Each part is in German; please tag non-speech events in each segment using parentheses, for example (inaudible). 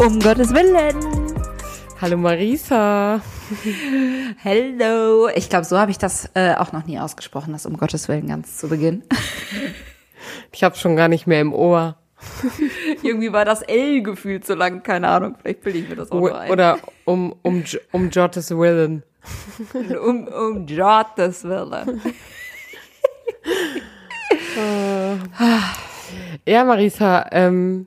Um Gottes Willen. Hallo Marisa. Hello. Ich glaube, so habe ich das äh, auch noch nie ausgesprochen, das um Gottes Willen ganz zu Beginn. (laughs) Ich habe schon gar nicht mehr im Ohr. (laughs) Irgendwie war das L gefühlt so lang, keine Ahnung. Vielleicht bilde ich mir das auch nur ein. Oder um, um, um Gottes Willen. (laughs) um, um Gottes Willen. Ja, Marisa, ähm,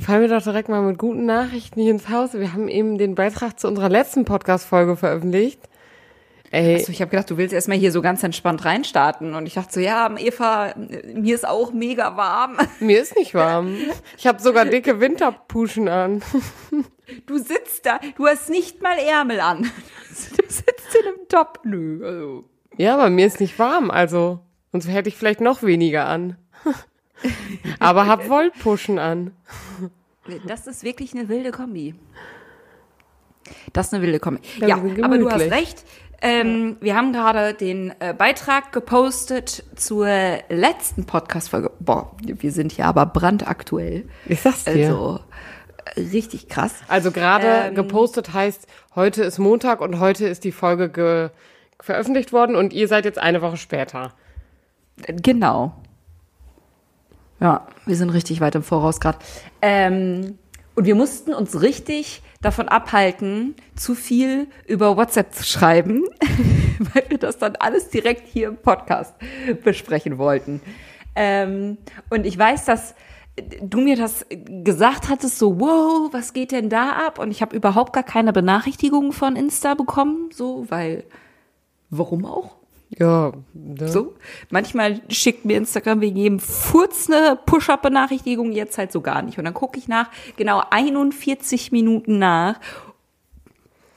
fallen wir doch direkt mal mit guten Nachrichten hier ins Haus. Wir haben eben den Beitrag zu unserer letzten Podcast-Folge veröffentlicht. Ey. Also ich habe gedacht, du willst erstmal hier so ganz entspannt reinstarten. Und ich dachte so, ja, Eva, mir ist auch mega warm. (laughs) Mir ist nicht warm. Ich habe sogar dicke Winterpuschen an. (laughs) Du sitzt da, du hast nicht mal Ärmel an. Du sitzt in einem Top. Nö, also. Ja, aber mir ist nicht warm, also. Sonst hätte ich vielleicht noch weniger an. (laughs) aber hab Wollpuschen an. Das ist wirklich eine wilde Kombi. Das ist eine wilde Kombi. Ja, aber du hast recht. Ähm, wir haben gerade den äh, Beitrag gepostet zur letzten Podcast-Folge. Boah, wir sind hier aber brandaktuell. Ich sag's dir. Also, richtig krass. Also gerade ähm, gepostet heißt, heute ist Montag und heute ist die Folge ge veröffentlicht worden und ihr seid jetzt eine Woche später. Genau. Ja, wir sind richtig weit im Voraus gerade. Ähm, und wir mussten uns richtig davon abhalten, zu viel über WhatsApp zu schreiben, (laughs) weil wir das dann alles direkt hier im Podcast besprechen wollten. Ähm, und ich weiß, dass du mir das gesagt hattest, so, wow, was geht denn da ab? Und ich habe überhaupt gar keine Benachrichtigungen von Insta bekommen, so, weil, warum auch? Ja, ne? so. Manchmal schickt mir Instagram wegen jedem Furz eine Push-Up-Benachrichtigung, jetzt halt so gar nicht. Und dann gucke ich nach genau 41 Minuten nach.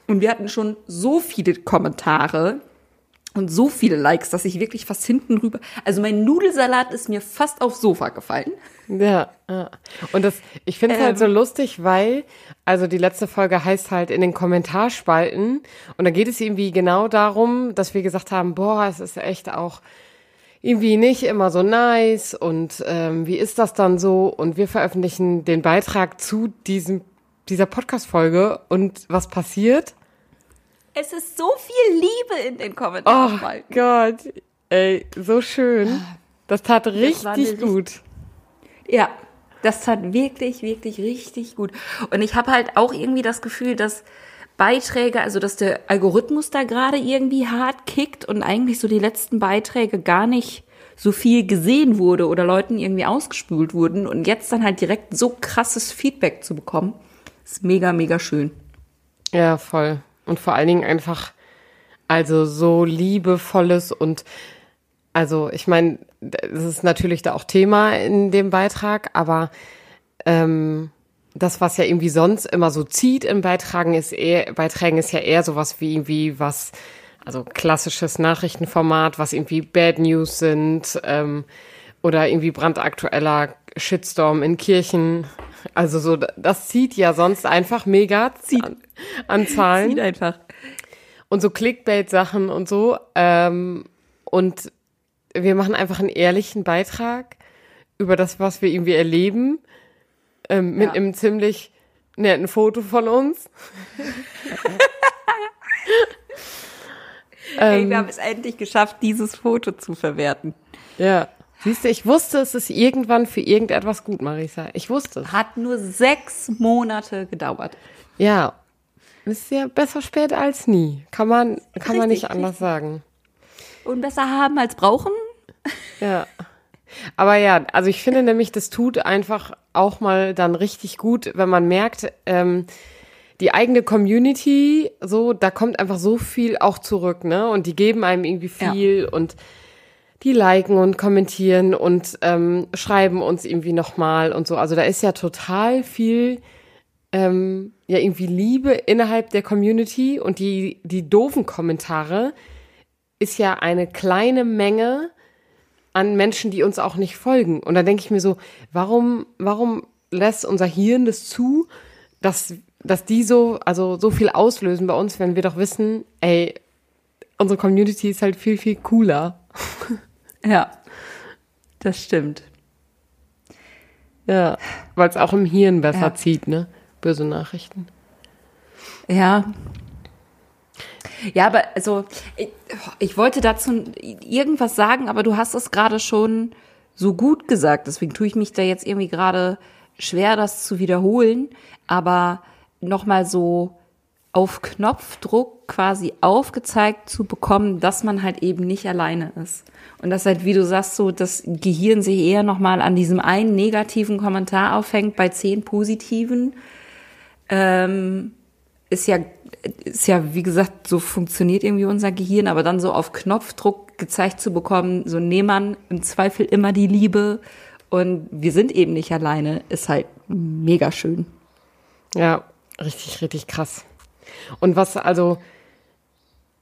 Und wir hatten schon so viele Kommentare und so viele Likes, dass ich wirklich fast hinten rüber. Also mein Nudelsalat ist mir fast aufs Sofa gefallen. Ja, ja. und das, ich finde es ähm, halt so ähm. lustig, weil, also die letzte Folge heißt halt in den Kommentarspalten und da geht es irgendwie genau darum, dass wir gesagt haben, boah, es ist echt auch irgendwie nicht immer so nice und ähm, wie ist das dann so? Und wir veröffentlichen den Beitrag zu diesem dieser Podcast-Folge und was passiert? Es ist so viel Liebe in den Kommentaren. Oh Gott, ey, so schön. Das tat richtig das gut. Ja, das tat wirklich, wirklich richtig gut. Und ich habe halt auch irgendwie das Gefühl, dass Beiträge, also dass der Algorithmus da gerade irgendwie hart kickt und eigentlich so die letzten Beiträge gar nicht so viel gesehen wurde oder Leuten irgendwie ausgespült wurden und jetzt dann halt direkt so krasses Feedback zu bekommen, ist mega, mega schön. Ja, voll. Und vor allen Dingen einfach, also so liebevolles und also ich meine, das ist natürlich da auch Thema in dem Beitrag, aber ähm, das, was ja irgendwie sonst immer so zieht in Beitragen, ist eher, Beiträgen ist ja eher sowas wie irgendwie was, also klassisches Nachrichtenformat, was irgendwie Bad News sind ähm, oder irgendwie brandaktueller Shitstorm in Kirchen. Also so, das zieht ja sonst einfach mega zieht. An, an Zahlen. Zieht einfach. Und so Clickbait-Sachen und so. Ähm, und wir machen einfach einen ehrlichen Beitrag über das, was wir irgendwie erleben, ähm, mit ja. einem ziemlich netten Foto von uns. (laughs) Ey, wir ähm. haben es endlich geschafft, dieses Foto zu verwerten. Ja. Siehst du, ich wusste, es ist irgendwann für irgendetwas gut, Marisa. Ich wusste es. Hat nur sechs Monate gedauert. Ja. Ist ja besser spät als nie. Kann man, kann richtig, man nicht anders richtig. sagen. Und besser haben als brauchen? Ja. Aber ja, also ich finde nämlich, das tut einfach auch mal dann richtig gut, wenn man merkt, ähm, die eigene Community, so, da kommt einfach so viel auch zurück, ne? Und die geben einem irgendwie viel ja. und die liken und kommentieren und ähm, schreiben uns irgendwie nochmal und so. Also da ist ja total viel ähm, ja irgendwie Liebe innerhalb der Community und die, die doofen Kommentare ist ja eine kleine Menge an Menschen, die uns auch nicht folgen. Und da denke ich mir so, warum, warum lässt unser Hirn das zu, dass, dass die so, also so viel auslösen bei uns, wenn wir doch wissen, ey, unsere Community ist halt viel, viel cooler. Ja, das stimmt. Ja, weil es auch im Hirn besser ja. zieht, ne? böse Nachrichten. Ja. Ja, aber also ich, ich wollte dazu irgendwas sagen, aber du hast es gerade schon so gut gesagt. Deswegen tue ich mich da jetzt irgendwie gerade schwer, das zu wiederholen. Aber nochmal so auf Knopfdruck quasi aufgezeigt zu bekommen, dass man halt eben nicht alleine ist. Und dass halt, wie du sagst, so das Gehirn sich eher nochmal an diesem einen negativen Kommentar aufhängt bei zehn positiven. Ähm, ist ja, ist ja, wie gesagt, so funktioniert irgendwie unser Gehirn, aber dann so auf Knopfdruck gezeigt zu bekommen, so nehmen man im Zweifel immer die Liebe und wir sind eben nicht alleine, ist halt mega schön. Ja, richtig, richtig krass. Und was also,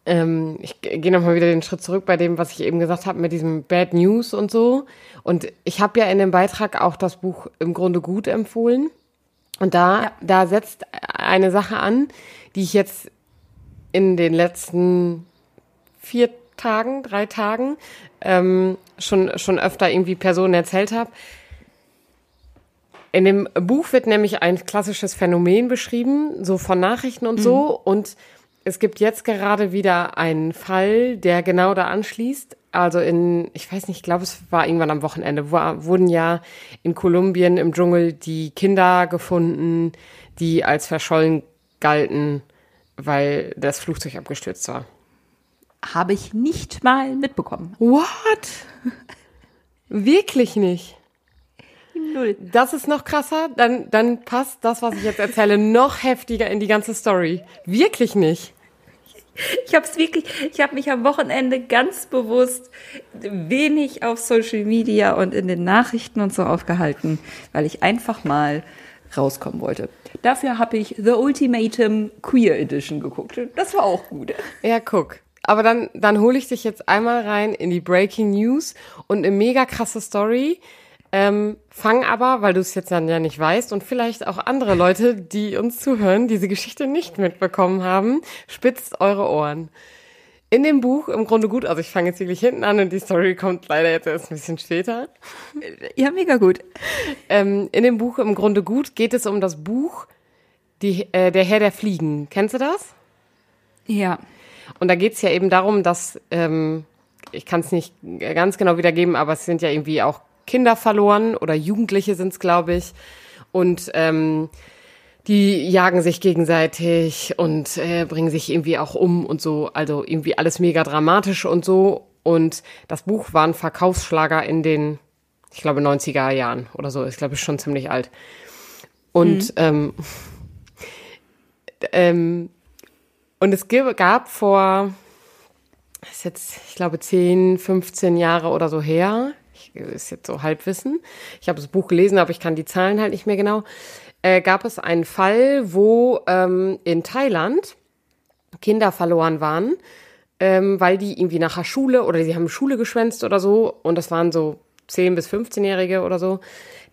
ähm, ich gehe nochmal wieder den Schritt zurück bei dem, was ich eben gesagt habe mit diesem Bad News und so. Und ich habe ja in dem Beitrag auch das Buch im Grunde gut empfohlen. Und da, ja. da setzt eine Sache an, die ich jetzt in den letzten vier Tagen, drei Tagen ähm, schon, schon öfter irgendwie Personen erzählt habe. In dem Buch wird nämlich ein klassisches Phänomen beschrieben, so von Nachrichten und mhm. so. Und es gibt jetzt gerade wieder einen Fall, der genau da anschließt. Also in, ich weiß nicht, ich glaube, es war irgendwann am Wochenende, wo, wurden ja in Kolumbien im Dschungel die Kinder gefunden, die als verschollen galten, weil das Flugzeug abgestürzt war. Habe ich nicht mal mitbekommen. What? (laughs) Wirklich nicht? Null. Das ist noch krasser. Dann, dann passt das, was ich jetzt erzähle, noch heftiger in die ganze Story. Wirklich nicht. Ich habe es wirklich, ich habe mich am Wochenende ganz bewusst wenig auf Social Media und in den Nachrichten und so aufgehalten, weil ich einfach mal rauskommen wollte. Dafür habe ich The Ultimatum Queer Edition geguckt. Das war auch gut. Ja, guck. Aber dann, dann hole ich dich jetzt einmal rein in die Breaking News und eine mega krasse Story. Ähm, fang aber, weil du es jetzt dann ja nicht weißt und vielleicht auch andere Leute, die uns zuhören, diese Geschichte nicht mitbekommen haben, spitzt eure Ohren. In dem Buch im Grunde gut, also ich fange jetzt wirklich hinten an und die Story kommt leider jetzt erst ein bisschen später. Ja, mega gut. Ähm, in dem Buch im Grunde gut geht es um das Buch die, äh, Der Herr der Fliegen. Kennst du das? Ja. Und da geht es ja eben darum, dass, ähm, ich kann es nicht ganz genau wiedergeben, aber es sind ja irgendwie auch Kinder verloren oder Jugendliche sind es, glaube ich. Und ähm, die jagen sich gegenseitig und äh, bringen sich irgendwie auch um und so. Also irgendwie alles mega dramatisch und so. Und das Buch war ein Verkaufsschlager in den, ich glaube, 90er Jahren oder so. Ich glaube, ist schon ziemlich alt. Und mhm. ähm, ähm, und es gab vor, ist jetzt, ich glaube, 10, 15 Jahre oder so her, ist jetzt so Halbwissen. Ich habe das Buch gelesen, aber ich kann die Zahlen halt nicht mehr genau. Äh, gab es einen Fall, wo ähm, in Thailand Kinder verloren waren, ähm, weil die irgendwie nach der Schule oder sie haben Schule geschwänzt oder so und das waren so 10 bis 15-Jährige oder so,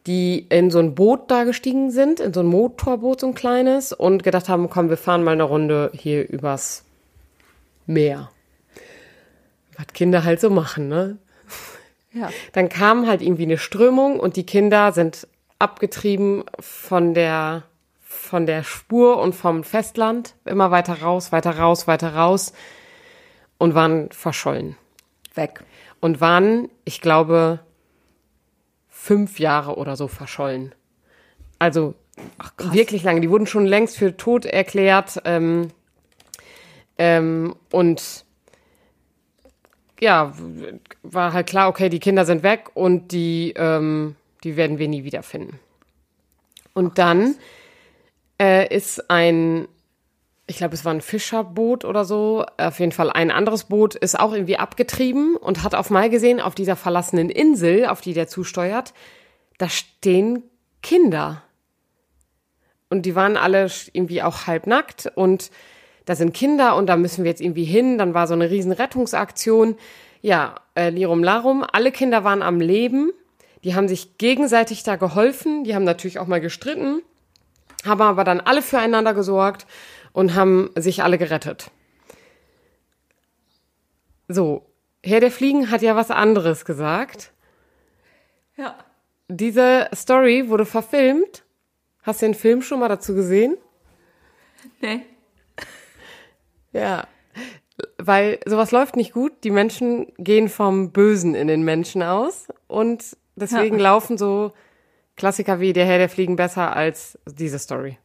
die in so ein Boot da gestiegen sind, in so ein Motorboot, so ein kleines und gedacht haben, komm, wir fahren mal eine Runde hier übers Meer. Was Kinder halt so machen, ne? Ja. Dann kam halt irgendwie eine Strömung und die Kinder sind abgetrieben von der, von der Spur und vom Festland, immer weiter raus, weiter raus, weiter raus und waren verschollen. Weg. Und waren, ich glaube, fünf Jahre oder so verschollen. Also Ach, wirklich lange. Die wurden schon längst für tot erklärt. Ähm, ähm, und ja, war halt klar, okay, die Kinder sind weg und die, ähm, die werden wir nie wiederfinden. Und dann äh, ist ein, ich glaube, es war ein Fischerboot oder so, auf jeden Fall ein anderes Boot, ist auch irgendwie abgetrieben und hat auf mal gesehen, auf dieser verlassenen Insel, auf die der zusteuert, da stehen Kinder. Und die waren alle irgendwie auch halbnackt und da sind Kinder und da müssen wir jetzt irgendwie hin. Dann war so eine riesen Rettungsaktion. Ja, äh, Lirum Larum, alle Kinder waren am Leben. Die haben sich gegenseitig da geholfen. Die haben natürlich auch mal gestritten, haben aber dann alle füreinander gesorgt und haben sich alle gerettet. So, Herr der Fliegen hat ja was anderes gesagt. Ja. Diese Story wurde verfilmt Hast du den Film schon mal dazu gesehen? Nee. Ja. Weil sowas läuft nicht gut. Die Menschen gehen vom Bösen in den Menschen aus. Und deswegen Ja. laufen so Klassiker wie Der Herr der Fliegen besser als diese Story.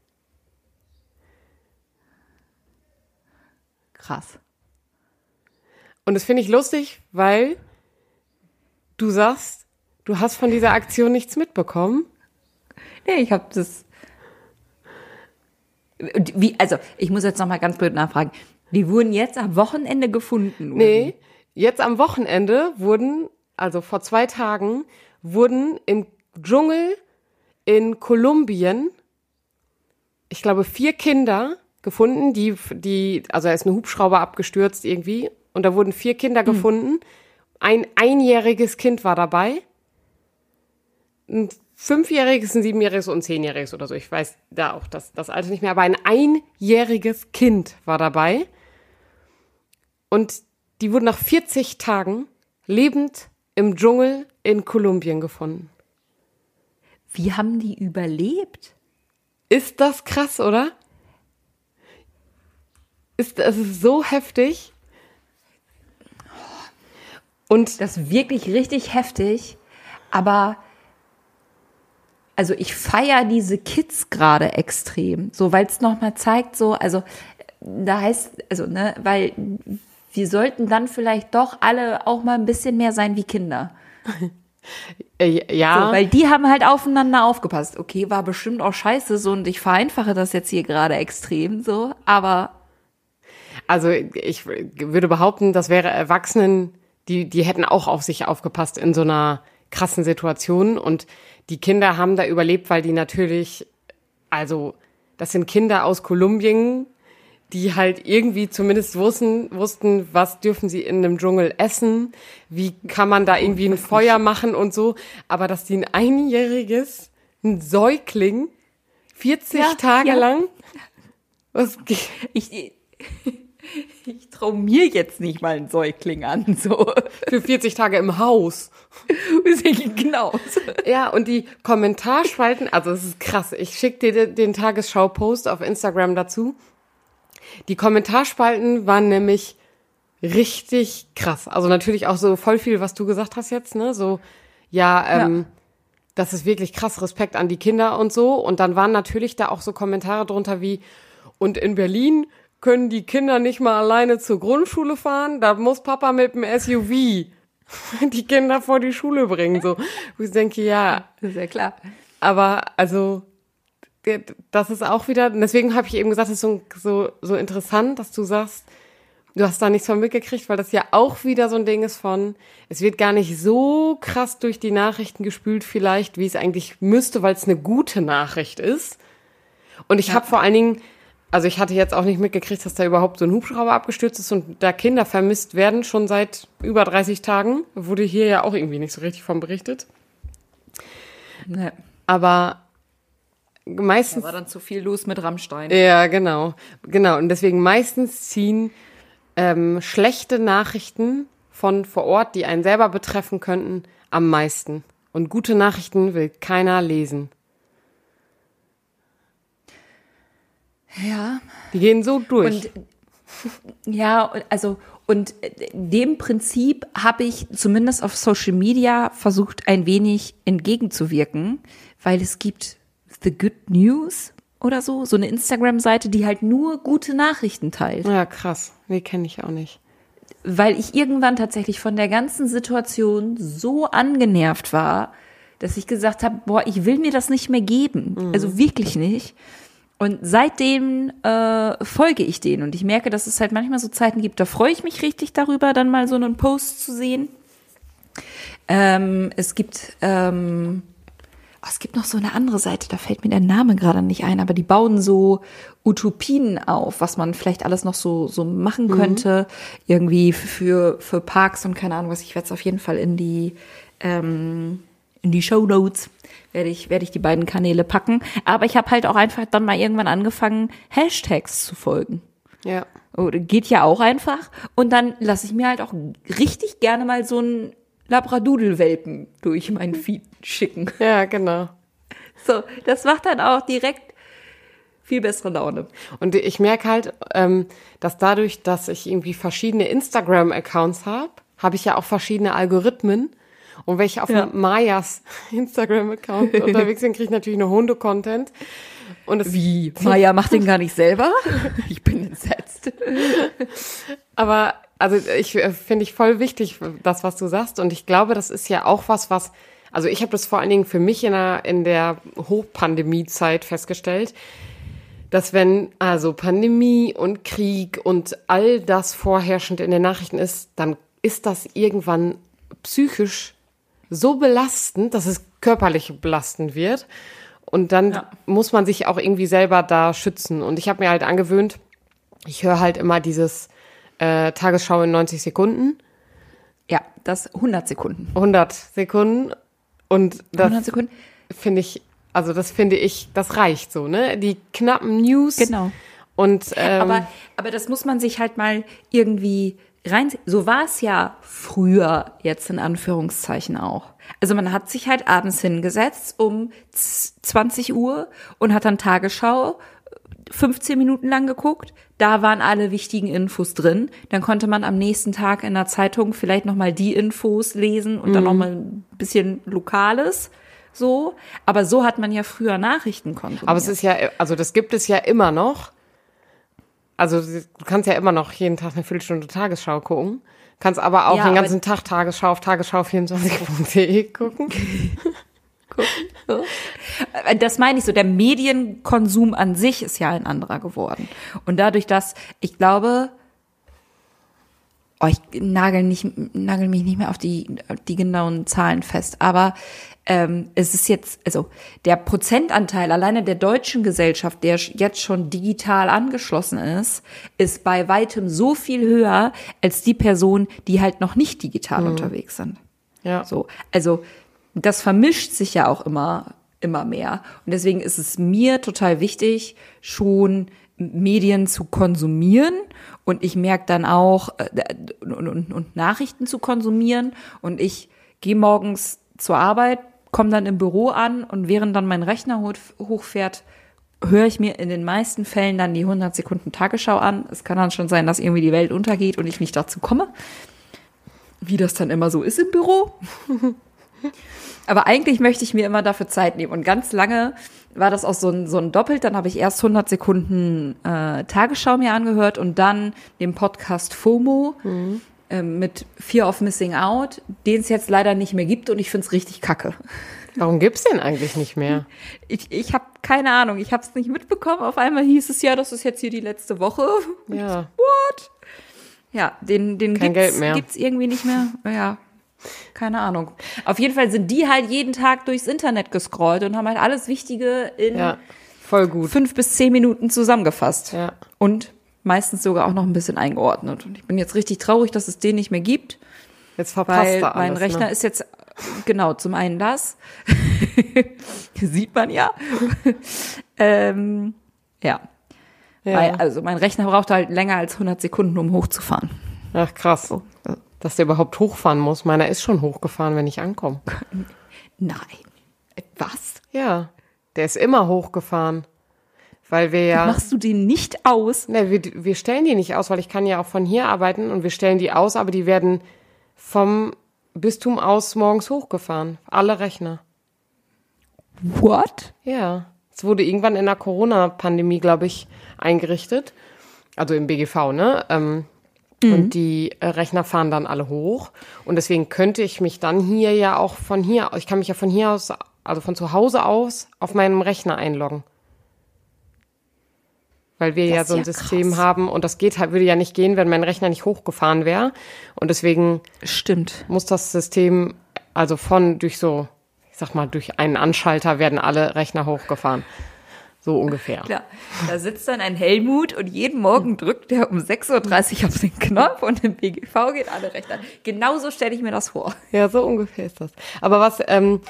Krass. Und das finde ich lustig, weil du sagst, du hast von dieser Aktion nichts mitbekommen. Nee, ich habe das. Wie, also, ich muss jetzt noch mal ganz blöd nachfragen. Die wurden jetzt am Wochenende gefunden. oder Nee, jetzt am Wochenende wurden, also vor zwei Tagen, wurden im Dschungel in Kolumbien, ich glaube, vier Kinder gefunden, die, die, also da ist ein Hubschrauber abgestürzt irgendwie und da wurden vier Kinder gefunden. Ein einjähriges Kind war dabei. Ein fünfjähriges, ein siebenjähriges und ein zehnjähriges oder so. Ich weiß da auch das, das Alter nicht mehr, aber ein einjähriges Kind war dabei. Und die wurden nach 40 Tagen lebend im Dschungel in Kolumbien gefunden. wie? Haben die überlebt? Ist das krass, oder? Ist, es ist so heftig. Und Das ist wirklich richtig heftig. Aber also ich feiere diese Kids gerade extrem, so weil es noch mal zeigt, so also da heißt also ne, weil wir sollten dann vielleicht doch alle auch mal ein bisschen mehr sein wie Kinder. (laughs) äh, ja, So, weil die haben halt aufeinander aufgepasst. Okay, war bestimmt auch scheiße so und ich vereinfache das jetzt hier gerade extrem so, aber also ich würde behaupten, das wäre Erwachsenen, die, die hätten auch auf sich aufgepasst in so einer krassen Situation. Und die Kinder haben da überlebt, weil die natürlich, also das sind Kinder aus Kolumbien, die halt irgendwie zumindest wussten, wussten, was dürfen sie in einem Dschungel essen, wie kann man da irgendwie ein Feuer machen und so. Aber dass die ein einjähriges, ein Säugling, 40 Ja, Tage ja. lang, was, ich ich traue mir jetzt nicht mal einen Säugling an so. für 40 Tage im Haus. (laughs) genau. Ja, und die Kommentarspalten, also es ist krass. Ich schicke dir den Tagesschau-Post auf Instagram dazu. Die Kommentarspalten waren nämlich richtig krass. Also natürlich auch so voll viel, was du gesagt hast jetzt, ne? So, ja, ähm, Ja. das ist wirklich krass, Respekt an die Kinder und so. Und dann waren natürlich da auch so Kommentare drunter wie, und in Berlin können die Kinder nicht mal alleine zur Grundschule fahren, da muss Papa mit dem SUV (laughs) die Kinder vor die Schule bringen, so. Wo ich denke, ja, Das ist ja klar. aber also das ist auch wieder, deswegen habe ich eben gesagt, es ist so, so, so interessant, dass du sagst, du hast da nichts von mitgekriegt, weil das ja auch wieder so ein Ding ist von, es wird gar nicht so krass durch die Nachrichten gespült vielleicht, wie es eigentlich müsste, weil es eine gute Nachricht ist. Und ich habe vor allen Dingen, also ich hatte jetzt auch nicht mitgekriegt, dass da überhaupt so ein Hubschrauber abgestürzt ist und da Kinder vermisst werden, schon seit über 30 Tagen. Wurde hier ja auch irgendwie nicht so richtig von berichtet. Ne. Aber Da meistens war dann zu viel los mit Rammstein. Ja, genau. Genau. Und deswegen meistens ziehen ähm, schlechte Nachrichten von vor Ort, die einen selber betreffen könnten, am meisten. Und gute Nachrichten will keiner lesen. Ja. Die gehen so durch. Und ja, also und dem Prinzip habe ich zumindest auf Social Media versucht, ein wenig entgegenzuwirken, weil es gibt The Good News oder so, so eine Instagram-Seite, die halt nur gute Nachrichten teilt. ja, krass. Nee, kenne ich auch nicht. Weil ich irgendwann tatsächlich von der ganzen Situation so angenervt war, dass ich gesagt habe, boah, ich will mir das nicht mehr geben. Also wirklich nicht. Und seitdem äh, folge ich denen und ich merke, dass es halt manchmal so Zeiten gibt, da freue ich mich richtig darüber, dann mal so einen Post zu sehen. Ähm, es gibt ähm, oh, es gibt noch so eine andere Seite, da fällt mir der Name gerade nicht ein, aber die bauen so Utopien auf, was man vielleicht alles noch so so machen könnte, irgendwie für für Parks und keine Ahnung was. Ich werde es auf jeden Fall in die ähm, in die Show Notes werde ich werde ich die beiden Kanäle packen. Aber ich habe halt auch einfach dann mal irgendwann angefangen Hashtags zu folgen. Ja. Oder geht ja auch einfach. Und dann lasse ich mir halt auch richtig gerne mal so einen Labradoodle-Welpen durch meinen Feed schicken. (laughs) Ja, genau. So, das macht dann auch direkt viel bessere Laune. Und ich merke halt, ähm, dass dadurch, dass ich irgendwie verschiedene Instagram-Accounts habe, habe ich ja auch verschiedene Algorithmen. Und wenn ich auf Ja. Mayas (laughs) Instagram-Account (laughs) unterwegs bin, kriege ich natürlich nur Hunde-Content. Und Wie? Maya macht den gar nicht selber? Ich bin entsetzt. aber also ich äh, finde ich voll wichtig, das, was du sagst. Und ich glaube, das ist ja auch was, was, also ich habe das vor allen Dingen für mich in der, in der Hochpandemie-Zeit festgestellt, dass wenn also Pandemie und Krieg und all das vorherrschend in den Nachrichten ist, dann ist das irgendwann psychisch so belastend, dass es körperlich belastend wird. Und dann Ja. muss man sich auch irgendwie selber da schützen. Und ich habe mir halt angewöhnt, ich höre halt immer dieses äh, Tagesschau in 90 Sekunden, Ja, das 100 Sekunden. 100 Sekunden. Und das 100 Sekunden? finde ich, also das finde ich, das reicht so, ne? Die knappen News. Genau. Und ähm, Aber, aber das muss man sich halt mal irgendwie rein. So war es ja früher jetzt in Anführungszeichen auch. Also man hat sich halt abends hingesetzt um z- 20 Uhr und hat dann Tagesschau 15 Minuten lang geguckt. Da waren alle wichtigen Infos drin. Dann konnte man am nächsten Tag in der Zeitung vielleicht noch mal die Infos lesen und dann noch mal ein bisschen Lokales. So, aber so hat man ja früher Nachrichten konsumiert. Aber es ist ja, also das gibt es ja immer noch. Also du kannst ja immer noch jeden Tag eine Viertelstunde Tagesschau gucken. Kannst aber auch Ja, den ganzen Tag Tagesschau auf tagesschau24.de gucken. (laughs) Äh, Das meine ich so, der Medienkonsum an sich ist ja ein anderer geworden. Und dadurch, dass ich glaube, oh, ich nagel, nicht, nagel mich nicht mehr auf die, die genauen Zahlen fest, aber ähm, es ist jetzt, also der Prozentanteil alleine der deutschen Gesellschaft, der jetzt schon digital angeschlossen ist, ist bei weitem so viel höher als die Personen, die halt noch nicht digital unterwegs sind. Ja. So, also das vermischt sich ja auch immer, immer mehr. Und deswegen ist es mir total wichtig, schon Medien zu konsumieren. Und ich merke dann auch, äh, und, und, und Nachrichten zu konsumieren. Und ich gehe morgens zur Arbeit, komme dann im Büro an und während dann mein Rechner hoch- hochfährt, höre ich mir in den meisten Fällen dann die 100 Sekunden Tagesschau an. Es kann dann schon sein, dass irgendwie die Welt untergeht und ich nicht dazu komme. Wie das dann immer so ist im Büro. (laughs) Aber eigentlich möchte ich mir immer dafür Zeit nehmen. Und ganz lange war das auch so ein, so ein Doppelt. Dann habe ich erst 100 Sekunden äh, Tagesschau mir angehört und dann den Podcast FOMO ähm, mit Fear of Missing Out, den es jetzt leider nicht mehr gibt und ich finde es richtig kacke. Warum gibt's den eigentlich nicht mehr? Ich, ich habe keine Ahnung, ich habe es nicht mitbekommen. Auf einmal hieß es ja, das ist jetzt hier die letzte Woche. (laughs) Ja. What? Ja, den, den Kein gibt's, Geld mehr. gibt's irgendwie nicht mehr. Ja, keine Ahnung. Auf jeden Fall sind die halt jeden Tag durchs Internet gescrollt und haben halt alles Wichtige in Ja. Voll gut. fünf bis zehn Minuten zusammengefasst. Ja. Und meistens sogar auch noch ein bisschen eingeordnet. Und ich bin jetzt richtig traurig, dass es den nicht mehr gibt, Jetzt verpasst weil er alles. mein Rechner ne? ist jetzt genau zum einen das. (laughs) Sieht man ja. (laughs) ähm, ja. ja. Weil, also mein Rechner braucht halt länger als 100 Sekunden, um hochzufahren. Ach krass. Dass der überhaupt hochfahren muss. Meiner ist schon hochgefahren, wenn ich ankomme. (laughs) Nein. Was? Ja. Der ist immer hochgefahren. Weil wir ja. Machst du den nicht aus? Ne, wir, wir stellen die nicht aus, weil ich kann ja auch von hier arbeiten und wir stellen die aus, aber die werden vom Bistum aus morgens hochgefahren. Alle Rechner. What? Ja. Es wurde irgendwann in der Corona-Pandemie, glaube ich, eingerichtet. Also im BGV, ne? Ähm, Und die äh, Rechner fahren dann alle hoch. Und deswegen könnte ich mich dann hier ja auch von hier, ich kann mich ja von hier aus, also von zu Hause aus, auf meinem Rechner einloggen. Weil wir Das ja so ein ja System krass. haben und das geht halt, würde ja nicht gehen, wenn mein Rechner nicht hochgefahren wäre. Und deswegen Stimmt. muss das System, also von durch so, ich sag mal, durch einen Anschalter werden alle Rechner hochgefahren. So ungefähr. Klar. Da sitzt dann ein Helmut und jeden Morgen drückt er um 6.30 Uhr auf den Knopf und im BGV geht alle recht an. Genauso stelle ich mir das vor. Ja, so ungefähr ist das. Aber was, ähm,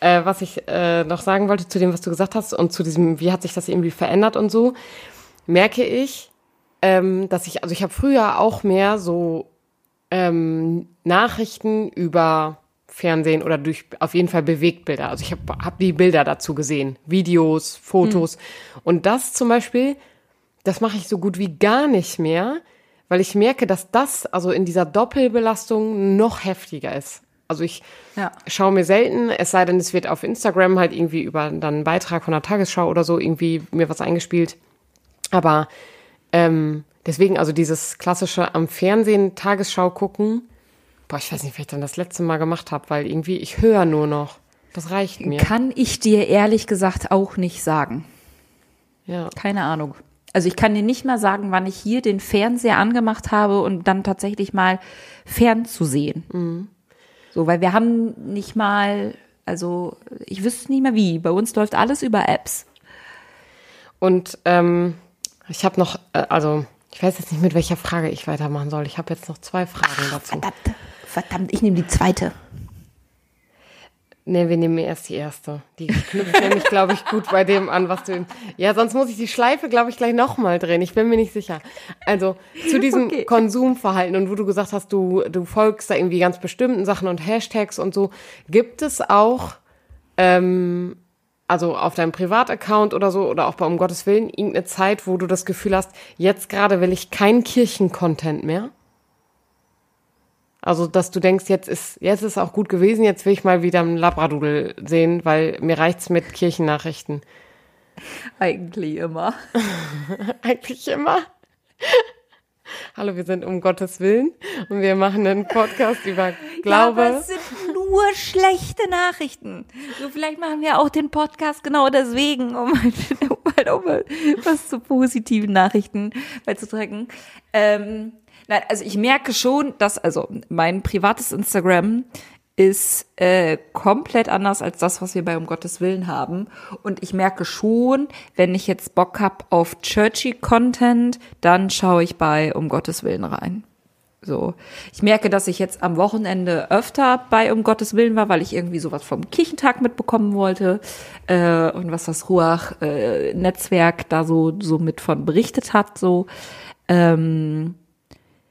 äh, was ich äh, noch sagen wollte zu dem, was du gesagt hast und zu diesem, wie hat sich das irgendwie verändert und so, merke ich, ähm, dass ich, also ich habe früher auch mehr so ähm, Nachrichten über Fernsehen oder durch auf jeden Fall Bewegtbilder. Also ich habe hab die Bilder dazu gesehen, Videos, Fotos. Mhm. Und das zum Beispiel, das mache ich so gut wie gar nicht mehr, weil ich merke, dass das also in dieser Doppelbelastung noch heftiger ist. Also ich ja. schaue mir selten, es sei denn, es wird auf Instagram halt irgendwie über dann einen Beitrag von der Tagesschau oder so irgendwie mir was eingespielt. Aber ähm, deswegen, also dieses klassische am Fernsehen Tagesschau gucken, boah, ich weiß nicht, was ich dann das letzte Mal gemacht habe, weil irgendwie ich höre nur noch. Das reicht mir. Kann ich dir ehrlich gesagt auch nicht sagen. Ja. Keine Ahnung. Also ich kann dir nicht mal sagen, wann ich hier den Fernseher angemacht habe und dann tatsächlich mal fernzusehen. Mhm. So, weil wir haben nicht mal, also ich wüsste nicht mehr wie. Bei uns läuft alles über Apps. Und ähm, ich habe noch, äh, also ich weiß jetzt nicht, mit welcher Frage ich weitermachen soll. Ich habe jetzt noch zwei Fragen Ach, dazu. Verdammt, verdammt, ich nehme die zweite. Nee, wir nehmen erst die erste. Die knüpft nämlich, glaube ich, gut bei dem an, was du. Ja, sonst muss ich die Schleife, glaube ich, gleich nochmal drehen. Ich bin mir nicht sicher. Also zu diesem (laughs) okay. Konsumverhalten und wo du gesagt hast, du, du folgst da irgendwie ganz bestimmten Sachen und Hashtags und so. Gibt es auch, ähm, also auf deinem Privataccount oder so, oder auch bei Um Gottes Willen, irgendeine Zeit, wo du das Gefühl hast, jetzt gerade will ich keinen Kirchencontent mehr? Also, dass du denkst, jetzt ist, jetzt ist auch gut gewesen, jetzt will ich mal wieder einen Labradudel sehen, weil mir reicht's mit Kirchennachrichten. Eigentlich immer. (laughs) Eigentlich immer. Hallo, wir sind um Gottes Willen und wir machen einen Podcast (laughs) über Glaube. Ja, aber es sind nur schlechte Nachrichten. So, vielleicht machen wir auch den Podcast genau deswegen, um halt, (laughs) um halt auch mal was zu positiven Nachrichten beizutragen. Ähm, Nein, also ich merke schon, dass, also mein privates Instagram ist äh, komplett anders als das, was wir bei Um Gottes Willen haben. Und ich merke schon, wenn ich jetzt Bock hab auf churchy Content, dann schaue ich bei Um Gottes Willen rein. So. Ich merke, dass ich jetzt am Wochenende öfter bei Um Gottes Willen war, weil ich irgendwie sowas vom Kirchentag mitbekommen wollte äh, und was das Ruach-Netzwerk äh, da so, so mit von berichtet hat. So. Ähm,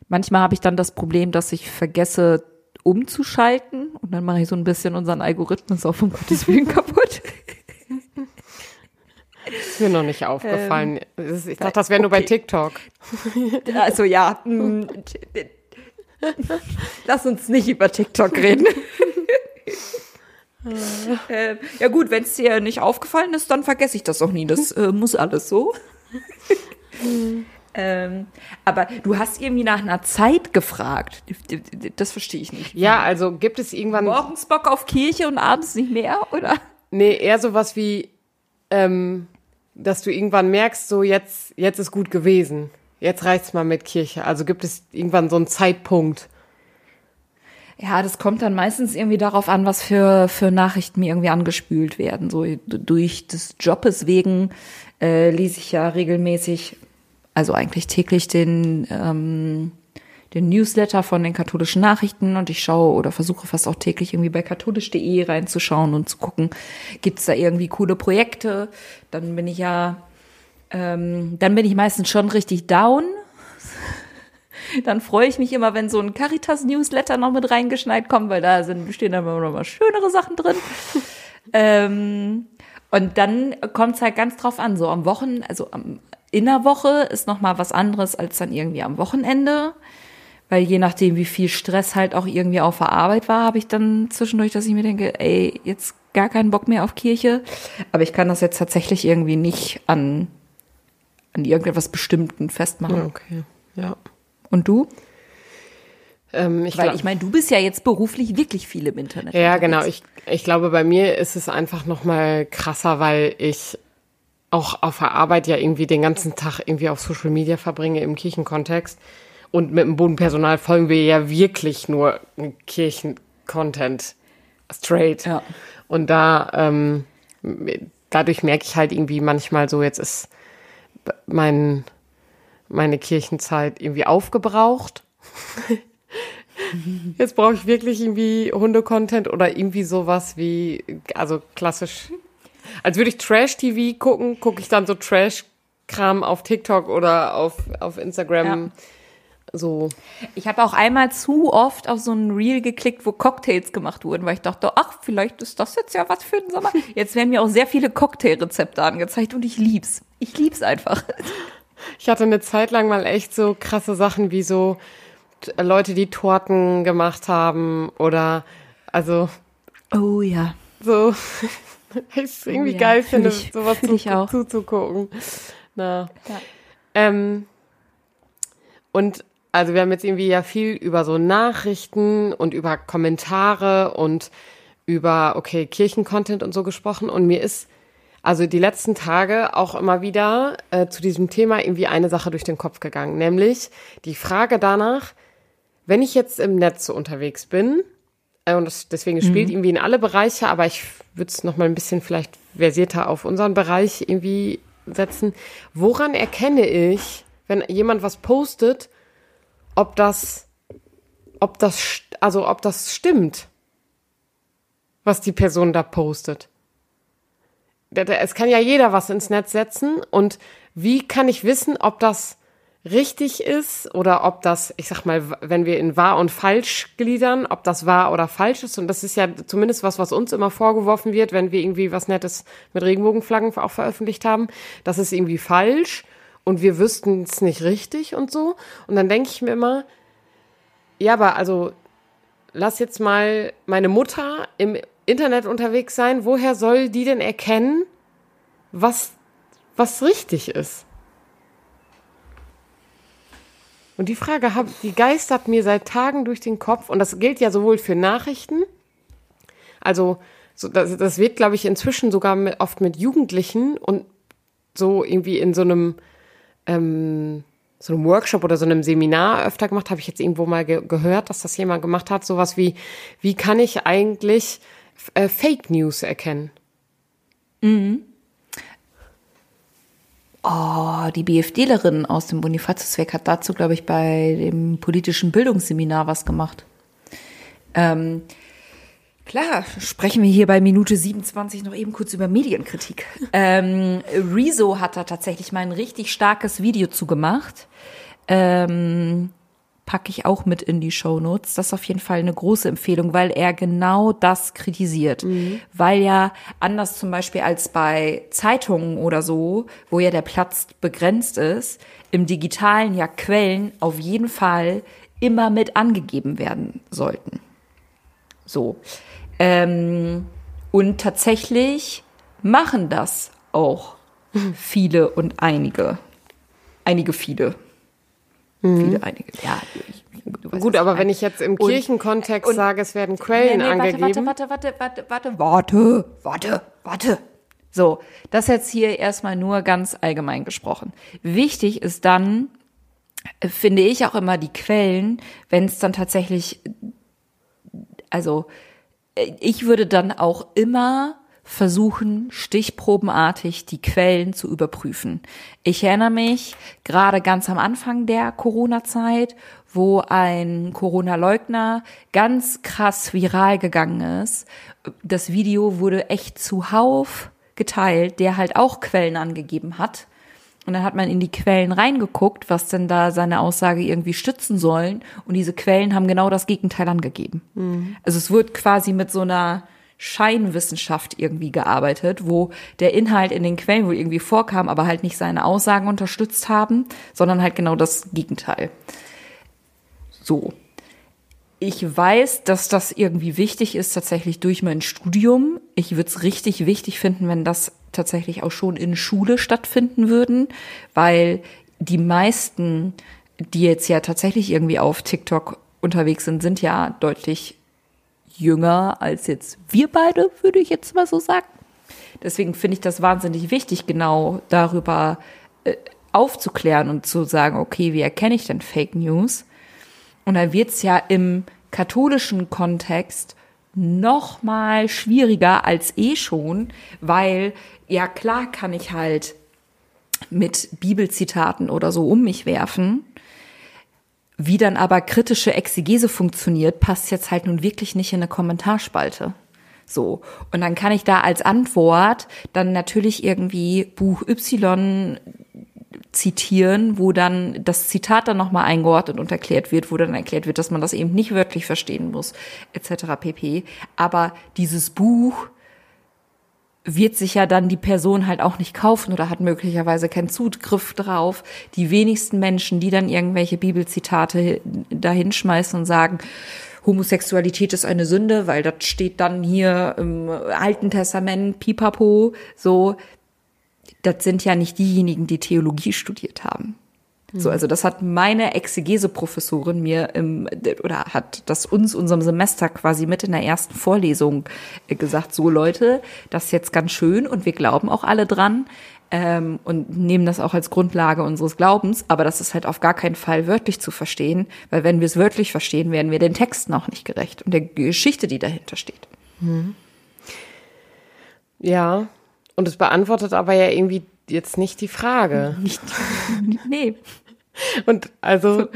Manchmal habe ich dann das Problem, dass ich vergesse umzuschalten und dann mache ich so ein bisschen unseren Algorithmus auch vom Gottes Willen kaputt. Ist mir noch nicht aufgefallen. Ähm, ich dachte, das wäre okay. nur bei TikTok. (laughs) Also ja. Mm, lass uns nicht über TikTok reden. (laughs) äh, ja gut, wenn es dir nicht aufgefallen ist, dann vergesse ich das auch nie. Das äh, muss alles so. (laughs) Ähm, aber du hast irgendwie nach einer Zeit gefragt. Das verstehe ich nicht. Ja, also gibt es irgendwann. Morgens Bock auf Kirche und abends nicht mehr, oder? Nee, eher sowas wie, ähm, dass du irgendwann merkst, so jetzt, jetzt ist gut gewesen. Jetzt reicht's mal mit Kirche. Also gibt es irgendwann so einen Zeitpunkt. Ja, das kommt dann meistens irgendwie darauf an, was für, für Nachrichten mir irgendwie angespült werden. So durch des Jobes wegen äh, lese ich ja regelmäßig also eigentlich täglich den, ähm, den Newsletter von den katholischen Nachrichten und ich schaue oder versuche fast auch täglich irgendwie bei katholisch.de reinzuschauen und zu gucken, gibt es da irgendwie coole Projekte. Dann bin ich ja, ähm, dann bin ich meistens schon richtig down. (laughs) Dann freue ich mich immer, wenn so ein Caritas-Newsletter noch mit reingeschneit kommt, weil da sind, stehen dann immer noch mal schönere Sachen drin. (laughs) ähm, und dann kommt es halt ganz drauf an, so am Wochen, also am, in der Woche ist noch mal was anderes als dann irgendwie am Wochenende, weil je nachdem, wie viel Stress halt auch irgendwie auf der Arbeit war, habe ich dann zwischendurch, dass ich mir denke, ey, jetzt gar keinen Bock mehr auf Kirche. Aber ich kann das jetzt tatsächlich irgendwie nicht an, an irgendetwas Bestimmten festmachen. Okay, ja. Und du? Ähm, ich Weil ich meine, du bist ja jetzt beruflich wirklich viel im Internet. Ja, genau. Ich, ich glaube, bei mir ist es einfach noch mal krasser, weil ich auch auf der Arbeit ja irgendwie den ganzen Tag irgendwie auf Social Media verbringe im Kirchenkontext. Und mit dem Bodenpersonal folgen wir ja wirklich nur Kirchencontent straight. Ja. Und da, ähm, dadurch merke ich halt irgendwie manchmal so, jetzt ist mein, meine Kirchenzeit irgendwie aufgebraucht. (laughs) Jetzt brauche ich wirklich irgendwie Hunde-Content oder irgendwie sowas wie, also klassisch als würde ich Trash-TV gucken, gucke ich dann so Trash-Kram auf TikTok oder auf, auf Instagram. so. Ich habe auch einmal zu oft auf so ein Reel geklickt, wo Cocktails gemacht wurden, weil ich dachte, ach, vielleicht ist das jetzt ja was für den Sommer. (laughs) Jetzt werden mir auch sehr viele Cocktailrezepte angezeigt und ich lieb's. Ich lieb's einfach. Ich hatte eine Zeit lang mal echt so krasse Sachen wie so Leute, die Torten gemacht haben oder also. Oh ja. So. (laughs) (laughs) ich es irgendwie oh, ja. geil finde, ich, sowas zu, ich auch. zuzugucken. Na. Ja. Ähm, und also wir haben jetzt irgendwie ja viel über so Nachrichten und über Kommentare und über, okay, Kirchencontent und so gesprochen. Und mir ist also die letzten Tage auch immer wieder äh, zu diesem Thema irgendwie eine Sache durch den Kopf gegangen, nämlich die Frage danach, wenn ich jetzt im Netz so unterwegs bin, und das, deswegen mhm. spielt irgendwie in alle Bereiche, aber ich würde es nochmal ein bisschen vielleicht versierter auf unseren Bereich irgendwie setzen. Woran erkenne ich, wenn jemand was postet, ob das, ob das, also ob das stimmt, was die Person da postet. Es kann ja jeder was ins Netz setzen und wie kann ich wissen, ob das richtig ist oder ob das, ich sag mal, wenn wir in wahr und falsch gliedern, ob das wahr oder falsch ist. Und das ist ja zumindest was, was uns immer vorgeworfen wird, wenn wir irgendwie was Nettes mit Regenbogenflaggen auch veröffentlicht haben. Das ist irgendwie falsch und wir wüssten es nicht richtig und so. Und dann denke ich mir immer, ja, aber also lass jetzt mal meine Mutter im Internet unterwegs sein. Woher soll die denn erkennen, was, was richtig ist? Und die Frage, hab, die geistert mir seit Tagen durch den Kopf. Und das gilt ja sowohl für Nachrichten, also so, das, das wird, glaube ich, inzwischen sogar mit, oft mit Jugendlichen und so irgendwie in so einem ähm, so einem Workshop oder so einem Seminar öfter gemacht, habe ich jetzt irgendwo mal ge gehört, dass das jemand gemacht hat, sowas wie, wie kann ich eigentlich äh, Fake News erkennen? Mhm. Oh, die BFDlerin aus dem Bonifatiusweg hat dazu, glaube ich, bei dem politischen Bildungsseminar was gemacht. Ähm, Klar, sprechen wir hier bei Minute 27 noch eben kurz über Medienkritik. Ähm, Rezo hat da tatsächlich mal ein richtig starkes Video zugemacht. Ähm, packe ich auch mit in die Show Notes. Das ist auf jeden Fall eine große Empfehlung, weil er genau das kritisiert. Mhm. Weil ja anders zum Beispiel als bei Zeitungen oder so, wo ja der Platz begrenzt ist, im digitalen ja Quellen auf jeden Fall immer mit angegeben werden sollten. So. Ähm, und tatsächlich machen das auch (laughs) viele und einige. Einige, viele. Mhm. Viele, einige. Ja, ich, Gut, aber wenn ich jetzt im und, Kirchenkontext und, sage, es werden Quellen nee, nee, angegeben. Warte, warte, warte, warte, warte, warte, warte, warte. So, das jetzt hier erstmal nur ganz allgemein gesprochen. Wichtig ist dann, finde ich auch immer die Quellen, wenn es dann tatsächlich, also ich würde dann auch immer versuchen, stichprobenartig die Quellen zu überprüfen. Ich erinnere mich gerade ganz am Anfang der Corona-Zeit, wo ein Corona-Leugner ganz krass viral gegangen ist. Das Video wurde echt zuhauf geteilt, der halt auch Quellen angegeben hat. Und dann hat man in die Quellen reingeguckt, was denn da seine Aussage irgendwie stützen sollen. Und diese Quellen haben genau das Gegenteil angegeben. Mhm. Also es wird quasi mit so einer Scheinwissenschaft irgendwie gearbeitet, wo der Inhalt in den Quellen wohl irgendwie vorkam, aber halt nicht seine Aussagen unterstützt haben, sondern halt genau das Gegenteil. So. Ich weiß, dass das irgendwie wichtig ist, tatsächlich durch mein Studium. Ich würde es richtig wichtig finden, wenn das tatsächlich auch schon in Schule stattfinden würden, weil die meisten, die jetzt ja tatsächlich irgendwie auf TikTok unterwegs sind, sind ja deutlich jünger als jetzt wir beide, würde ich jetzt mal so sagen. Deswegen finde ich das wahnsinnig wichtig, genau darüber äh, aufzuklären und zu sagen, okay, wie erkenne ich denn Fake News? Und da wird es ja im katholischen Kontext noch mal schwieriger als eh schon, weil ja klar kann ich halt mit Bibelzitaten oder so um mich werfen. Wie dann aber kritische Exegese funktioniert, passt jetzt halt nun wirklich nicht in eine Kommentarspalte. So. Und dann kann ich da als Antwort dann natürlich irgendwie Buch Y zitieren, wo dann das Zitat dann nochmal eingeordnet und erklärt wird, wo dann erklärt wird, dass man das eben nicht wörtlich verstehen muss, etc. pp. Aber dieses Buch wird sich ja dann die Person halt auch nicht kaufen oder hat möglicherweise keinen Zugriff drauf. Die wenigsten Menschen, die dann irgendwelche Bibelzitate dahinschmeißen und sagen, Homosexualität ist eine Sünde, weil das steht dann hier im Alten Testament, pipapo, so, das sind ja nicht diejenigen, die Theologie studiert haben. So, also das hat meine Exegese-Professorin mir im, oder hat das uns unserem Semester quasi mit in der ersten Vorlesung äh, gesagt, so Leute, das ist jetzt ganz schön und wir glauben auch alle dran ähm, und nehmen das auch als Grundlage unseres Glaubens, aber das ist halt auf gar keinen Fall wörtlich zu verstehen, weil wenn wir es wörtlich verstehen, werden wir den Texten auch nicht gerecht und der Geschichte, die dahinter steht. Ja, und es beantwortet aber ja irgendwie jetzt nicht die Frage. (laughs) Nicht, nee. (laughs) Und also,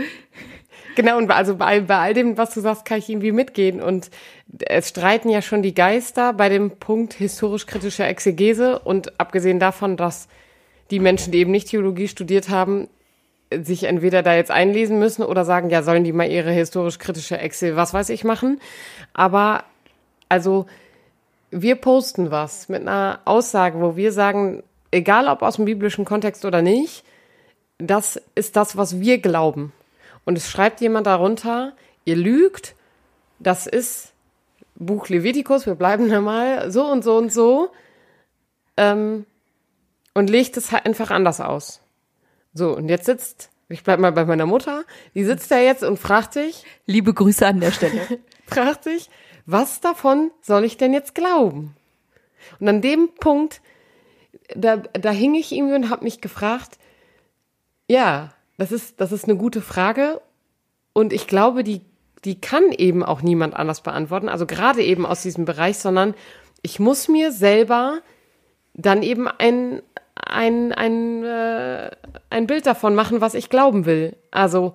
genau, und also bei, bei all dem, was du sagst, kann ich irgendwie mitgehen. Und es streiten ja schon die Geister bei dem Punkt historisch-kritischer Exegese. Und abgesehen davon, dass die Menschen, die eben nicht Theologie studiert haben, sich entweder da jetzt einlesen müssen oder sagen, ja, sollen die mal ihre historisch-kritische Exe, was weiß ich, machen. Aber, also, wir posten was mit einer Aussage, wo wir sagen, egal ob aus dem biblischen Kontext oder nicht, das ist das, was wir glauben. Und es schreibt jemand darunter, ihr lügt, das ist Buch Levitikus, wir bleiben da mal, so und so und so, ähm, und legt es halt einfach anders aus. So, und jetzt sitzt, ich bleib mal bei meiner Mutter, die sitzt da jetzt und fragt sich, Liebe Grüße an der Stelle. (laughs) fragt sich, was davon soll ich denn jetzt glauben? Und an dem Punkt, da, da hing ich irgendwie und habe mich gefragt, ja, das ist, das ist eine gute Frage. Und ich glaube, die, die kann eben auch niemand anders beantworten. Also gerade eben aus diesem Bereich, sondern ich muss mir selber dann eben ein, ein, ein, äh, ein Bild davon machen, was ich glauben will. Also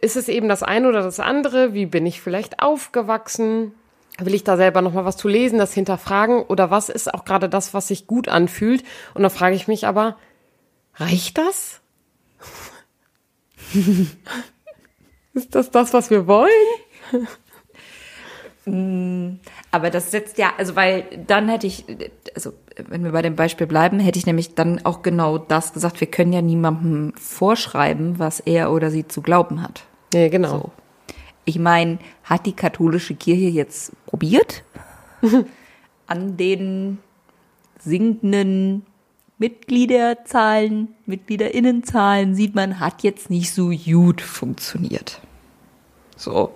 ist es eben das eine oder das andere? Wie bin ich vielleicht aufgewachsen? Will ich da selber noch mal was zu lesen, das hinterfragen? Oder was ist auch gerade das, was sich gut anfühlt? Und da frage ich mich aber, reicht das? Ist das das, was wir wollen? Aber das setzt ja, also weil dann hätte ich, also wenn wir bei dem Beispiel bleiben, hätte ich nämlich dann auch genau das gesagt, wir können ja niemandem vorschreiben, was er oder sie zu glauben hat. Nee, genau. So. Ich meine, hat die katholische Kirche jetzt probiert, (laughs) an den sinkenden Mitgliederzahlen, Mitgliederinnenzahlen sieht man, hat jetzt nicht so gut funktioniert. So.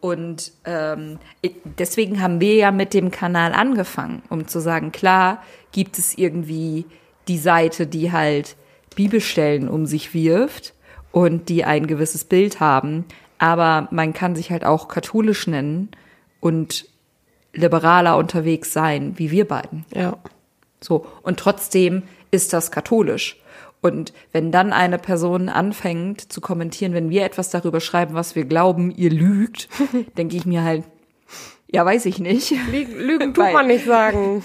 Und ähm, deswegen haben wir ja mit dem Kanal angefangen, um zu sagen, klar gibt es irgendwie die Seite, die halt Bibelstellen um sich wirft und die ein gewisses Bild haben, aber man kann sich halt auch katholisch nennen und liberaler unterwegs sein, wie wir beiden. Ja. So. Und trotzdem ist das katholisch. Und wenn dann eine Person anfängt zu kommentieren, wenn wir etwas darüber schreiben, was wir glauben, ihr lügt, (laughs) denke ich mir halt, ja, weiß ich nicht. Lü- Lügen tut Weil- man nicht sagen.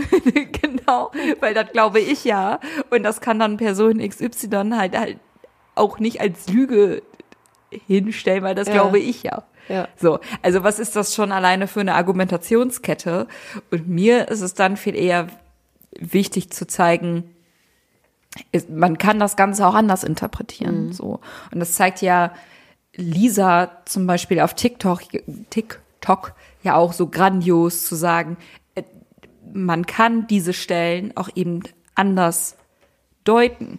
(laughs) genau, weil das glaube ich ja. Und das kann dann Person XY halt, halt auch nicht als Lüge hinstellen, weil das Ja. glaube ich ja. Ja. So, also was ist das schon alleine für eine Argumentationskette? Und mir ist es dann viel eher wichtig zu zeigen, ist, man kann das Ganze auch anders interpretieren. So. Und das zeigt ja Lisa zum Beispiel auf TikTok, TikTok ja auch so grandios zu sagen, äh, man kann diese Stellen auch eben anders deuten.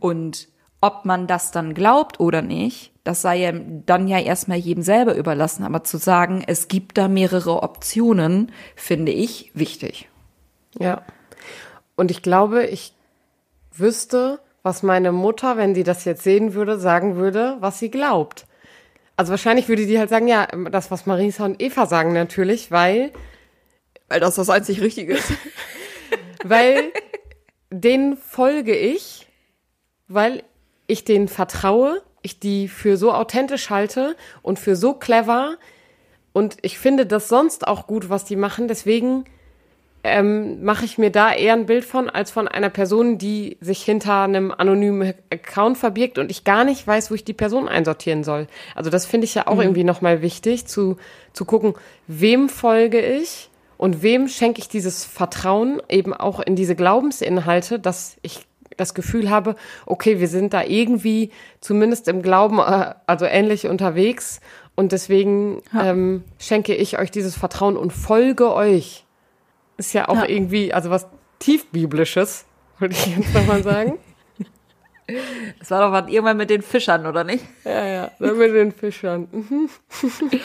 Und ob man das dann glaubt oder nicht, das sei ja dann ja erstmal jedem selber überlassen. Aber zu sagen, es gibt da mehrere Optionen, finde ich wichtig. Ja. Und ich glaube, ich wüsste, was meine Mutter, wenn sie das jetzt sehen würde, sagen würde, was sie glaubt. Also wahrscheinlich würde die halt sagen, ja, das, was Marisa und Eva sagen natürlich, weil, Weil das das einzig Richtige ist. (laughs) weil denen folge ich, weil ich denen vertraue, ich die für so authentisch halte und für so clever und ich finde das sonst auch gut, was die machen. Deswegen ähm, mache ich mir da eher ein Bild von, als von einer Person, die sich hinter einem anonymen Account verbirgt und ich gar nicht weiß, wo ich die Person einsortieren soll. Also das finde ich ja auch mhm. irgendwie nochmal wichtig, zu, zu gucken, wem folge ich und wem schenke ich dieses Vertrauen eben auch in diese Glaubensinhalte, dass ich das Gefühl habe, okay, wir sind da irgendwie zumindest im Glauben äh, also ähnlich unterwegs und deswegen ja. ähm, schenke ich euch dieses Vertrauen und folge euch. Ist ja auch ja. irgendwie, also was tiefbiblisches, würde ich jetzt nochmal sagen. (laughs) Das war doch was irgendwann mit den Fischern, oder nicht? Ja, ja, mit den Fischern. Mhm. (laughs)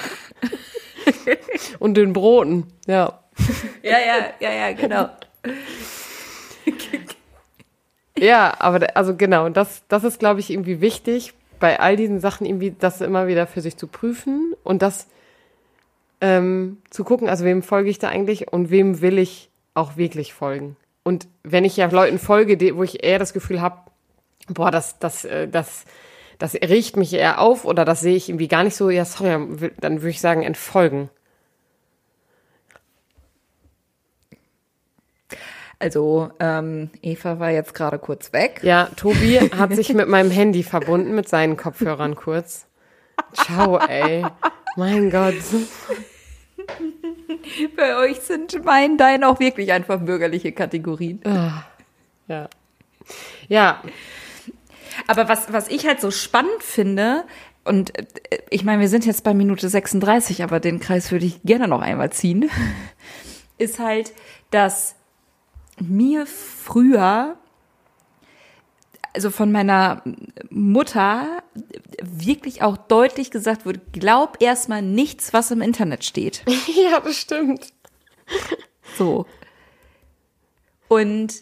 (laughs) Und den Broten, ja. Ja, ja, ja, ja, genau. Ja, aber also genau, das, das ist, glaube ich, irgendwie wichtig, bei all diesen Sachen irgendwie das immer wieder für sich zu prüfen und das ähm, zu gucken, also wem folge ich da eigentlich und wem will ich auch wirklich folgen. Und wenn ich ja Leuten folge, wo ich eher das Gefühl habe, boah, das, das, äh, das, das riecht mich eher auf oder das sehe ich irgendwie gar nicht so, ja, sorry, dann würde ich sagen, entfolgen. Also ähm, Eva war jetzt gerade kurz weg. Ja, Tobi hat sich mit meinem Handy verbunden, mit seinen Kopfhörern kurz. Ciao, ey. Mein Gott. Bei euch sind mein, dein auch wirklich einfach bürgerliche Kategorien. Ah, ja. Ja. Aber was, was ich halt so spannend finde, und äh, ich meine, wir sind jetzt bei Minute 36, aber den Kreis würde ich gerne noch einmal ziehen, (laughs) ist halt, dass mir früher also von meiner Mutter wirklich auch deutlich gesagt wurde, glaub erstmal nichts, was im Internet steht. (laughs) ja, das stimmt. So. Und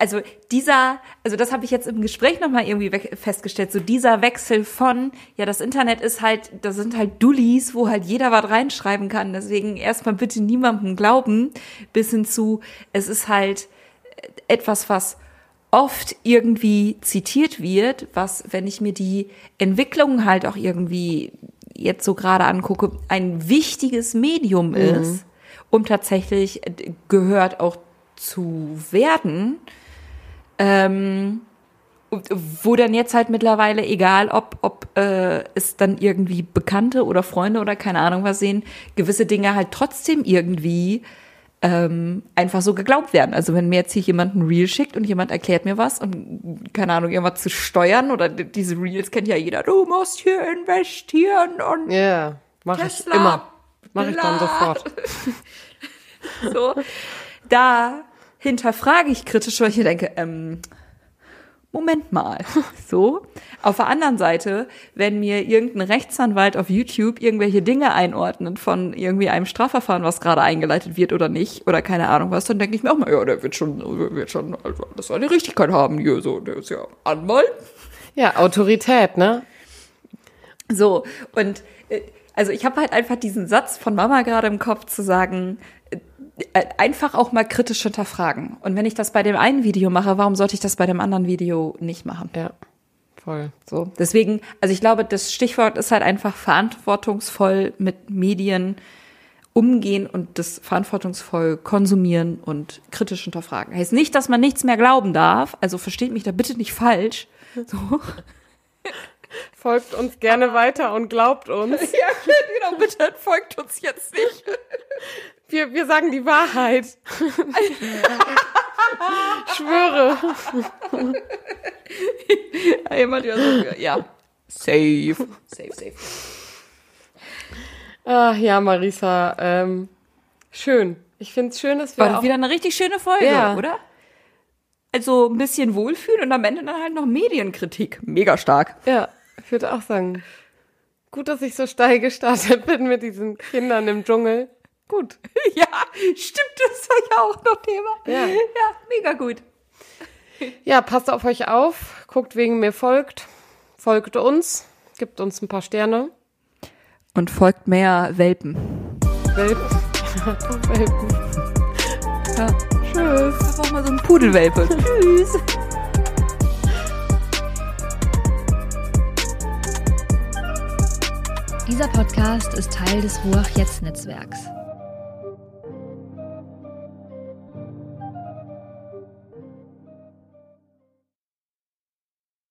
also dieser, also das habe ich jetzt im Gespräch nochmal irgendwie festgestellt, so dieser Wechsel von, ja, das Internet ist halt, das sind halt Dullis, wo halt jeder was reinschreiben kann, deswegen erstmal bitte niemandem glauben, bis hin zu, es ist halt etwas, was oft irgendwie zitiert wird, was, wenn ich mir die Entwicklung halt auch irgendwie jetzt so gerade angucke, ein wichtiges Medium mhm. ist, um tatsächlich gehört auch zu werden. Ähm, wo dann jetzt halt mittlerweile, egal ob, ob äh, es dann irgendwie Bekannte oder Freunde oder keine Ahnung was sehen, gewisse Dinge halt trotzdem irgendwie ähm, einfach so geglaubt werden. Also wenn mir jetzt hier jemand ein Reel schickt und jemand erklärt mir was und keine Ahnung, irgendwas zu steuern oder diese Reels kennt ja jeder, du musst hier investieren und Ja, yeah, mach ich immer. Mach ich dann sofort. (laughs) so, da hinterfrage ich kritisch, weil ich denke, ähm, Moment mal. (laughs) So. Auf der anderen Seite, wenn mir irgendein Rechtsanwalt auf YouTube irgendwelche Dinge einordnet von irgendwie einem Strafverfahren, was gerade eingeleitet wird oder nicht, oder keine Ahnung was, dann denke ich mir auch mal, ja, der wird schon, wird schon, also, das soll die Richtigkeit haben hier, so, der ist ja Anwalt. Ja, Autorität, ne? So, und, äh, also ich habe halt einfach diesen Satz von Mama gerade im Kopf zu sagen, einfach auch mal kritisch hinterfragen. Und wenn ich das bei dem einen Video mache, warum sollte ich das bei dem anderen Video nicht machen? Ja, voll. So, deswegen, also ich glaube, das Stichwort ist halt einfach verantwortungsvoll mit Medien umgehen und das verantwortungsvoll konsumieren und kritisch hinterfragen. Heißt nicht, dass man nichts mehr glauben darf. Also versteht mich da bitte nicht falsch. So. (laughs) Folgt uns gerne weiter und glaubt uns. (laughs) Ja, genau, bitte folgt uns jetzt nicht. (laughs) Wir, wir sagen die Wahrheit. (laughs) Schwöre. (laughs) Jemand ja so, ja. Safe. Safe, safe. Ach ja, Marisa, ähm, schön. Ich finde es schön, dass wir. War wieder eine richtig schöne Folge, ja. oder? Also ein bisschen Wohlfühlen und am Ende dann halt noch Medienkritik. Mega stark. Ja, ich würde auch sagen. Gut, dass ich so steil gestartet (laughs) bin mit diesen Kindern im Dschungel. Gut. (laughs) Ja, stimmt, das war ja auch noch Thema. Ja, ja mega gut. Ja, passt auf euch auf, guckt wegen mir folgt, folgt uns, gibt uns ein paar Sterne. Und folgt mehr Welpen. Welpen. (laughs) Welpen. Ja. Tschüss. Das war mal so ein Pudelwelpe. (laughs) Tschüss. Dieser Podcast ist Teil des Ruach Jetzt Netzwerks.